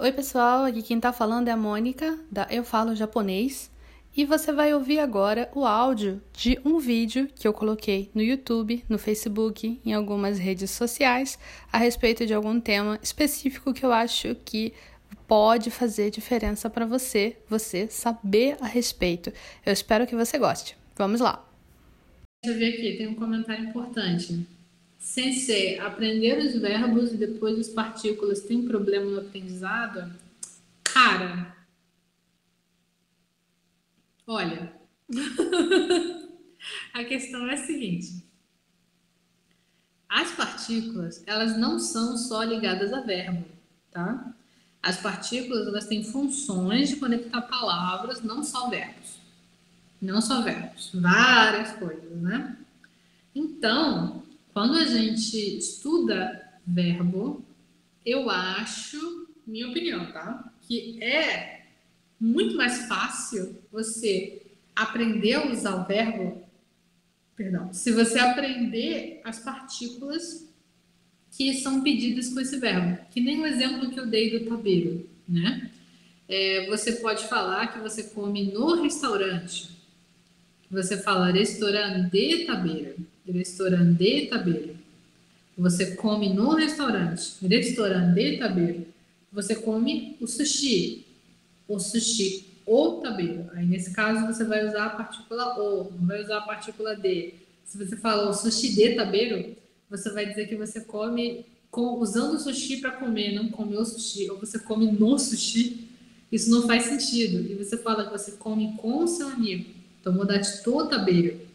Oi, pessoal, aqui quem tá falando é a Mônica, da Eu Falo Japonês, e você vai ouvir agora o áudio de um vídeo que eu coloquei no YouTube, no Facebook, em algumas redes sociais, a respeito de algum tema específico que eu acho que pode fazer diferença para você, você saber a respeito. Eu espero que você goste. Vamos lá. Deixa eu ver aqui, tem um comentário importante. Sensei, aprender os verbos e depois as partículas tem problema no aprendizado? Cara, olha, a questão é a seguinte. As partículas, elas não são só ligadas a verbo, tá? As partículas, elas têm funções de conectar palavras, não só verbos. Não só verbos, várias coisas, né? Então, quando a gente estuda verbo, eu acho, minha opinião, tá? Que é muito mais fácil você aprender a usar o verbo, perdão, se você aprender as partículas que são pedidas com esse verbo, que nem o exemplo que eu dei do tabeiro, né? É, você pode falar que você come no restaurante, você fala restaurante de tabeiro restaurante de tabeiro. Você come no restaurante, restaurante de tabeiro. Você come o sushi, o sushi o tabeiro. Aí nesse caso você vai usar a partícula o, não vai usar a partícula de. Se você fala o sushi de tabeiro, você vai dizer que você come com, usando o sushi para comer, não come o sushi, ou você come no sushi. Isso não faz sentido. E você fala que você come com o seu amigo. Então, modate to tabeiro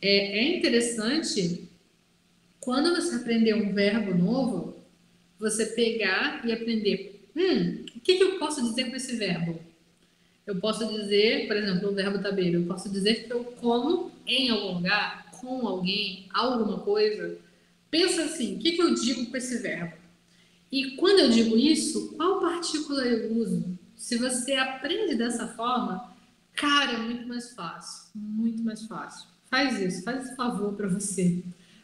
é, é interessante quando você aprender um verbo novo, você pegar e aprender. Hum, o que, que eu posso dizer com esse verbo? Eu posso dizer, por exemplo, o verbo tabeiro, eu posso dizer que eu como em algum lugar, com alguém, alguma coisa. Pensa assim, o que, que eu digo com esse verbo? E quando eu digo isso, qual partícula eu uso? Se você aprende dessa forma, cara, é muito mais fácil, muito mais fácil. Faz isso, faz esse favor para você.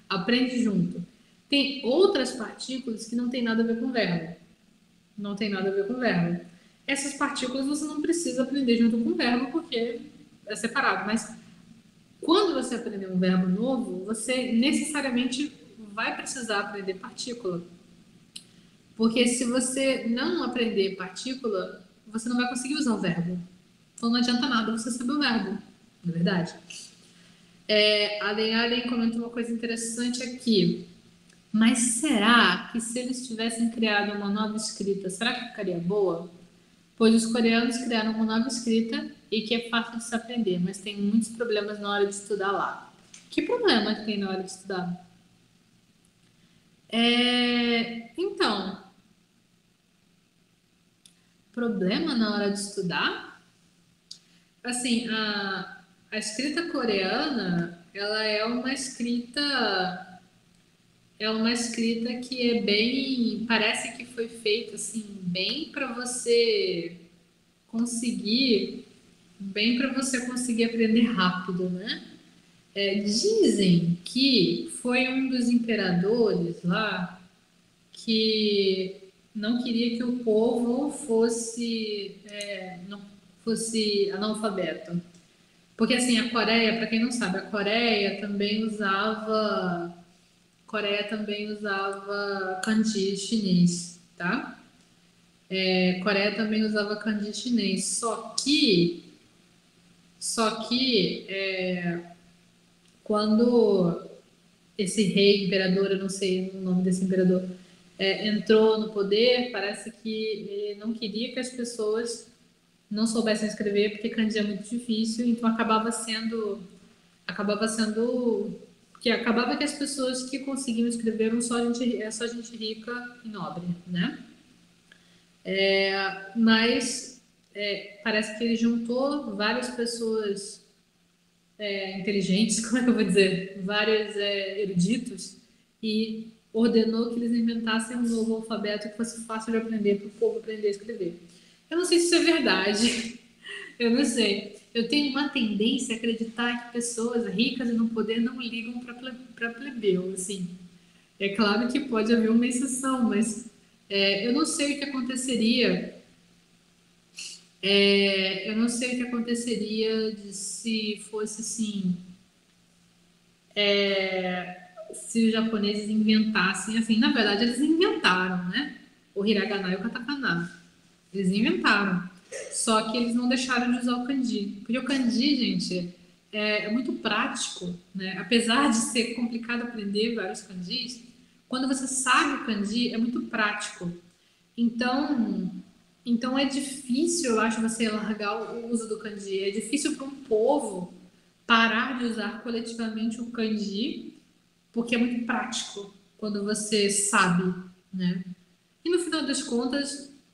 Aprende junto. Tem outras partículas que não tem nada a ver com verbo. Não tem nada a ver com verbo. Essas partículas você não precisa aprender junto com verbo porque é separado. Mas quando você aprender um verbo novo, você necessariamente vai precisar aprender partícula. Porque se você não aprender partícula, você não vai conseguir usar o verbo. Então não adianta nada você saber o verbo, não é verdade? É, a Allen comentou uma coisa interessante aqui. Mas será que se eles tivessem criado uma nova escrita, será que ficaria boa? Pois os coreanos criaram uma nova escrita e que é fácil de se aprender, mas tem muitos problemas na hora de estudar lá. Que problema que tem na hora de estudar? É, então, problema na hora de estudar? Assim, a, a escrita coreana, ela é uma escrita é uma escrita que é bem, parece que foi feita assim, bem para você conseguir, bem para você conseguir aprender rápido, né? É, dizem que foi um dos imperadores lá que não queria que o povo fosse, é, não fosse analfabeto. Porque assim, a Coreia, para quem não sabe, a Coreia também usava Coreia também usava kanji chinês, tá? É, Coreia também usava kanji chinês, só que só que é, quando esse rei imperador, eu não sei o nome desse imperador, é, entrou no poder, parece que ele não queria que as pessoas não soubessem escrever porque kanji é muito difícil, então acabava sendo acabava sendo que acabava que as pessoas que conseguiam escrever eram só gente é só gente rica e nobre, né? É, mas é, parece que ele juntou várias pessoas é, inteligentes, como é que eu vou dizer, vários é, eruditos e ordenou que eles inventassem um novo alfabeto que fosse fácil de aprender para o povo aprender a escrever. Eu não sei se isso é verdade. Eu não sei. Eu tenho uma tendência a acreditar que pessoas ricas e no poder não ligam para plebeu, assim. É claro que pode haver uma exceção, mas É, eu não sei o que aconteceria. É, eu não sei o que aconteceria se fosse assim. É, se os japoneses inventassem assim. Na verdade, eles inventaram, né? O hiragana e o katakana. Eles inventaram. Só que eles não deixaram de usar o kanji. Porque o kanji, gente, é, é muito prático, né? Apesar de ser complicado aprender vários kanjis, quando você sabe o kanji, é muito prático. Então, então é difícil, eu acho, você largar o uso do kanji. É difícil para um povo parar de usar coletivamente o kanji, porque é muito prático quando você sabe, né? E no final das contas,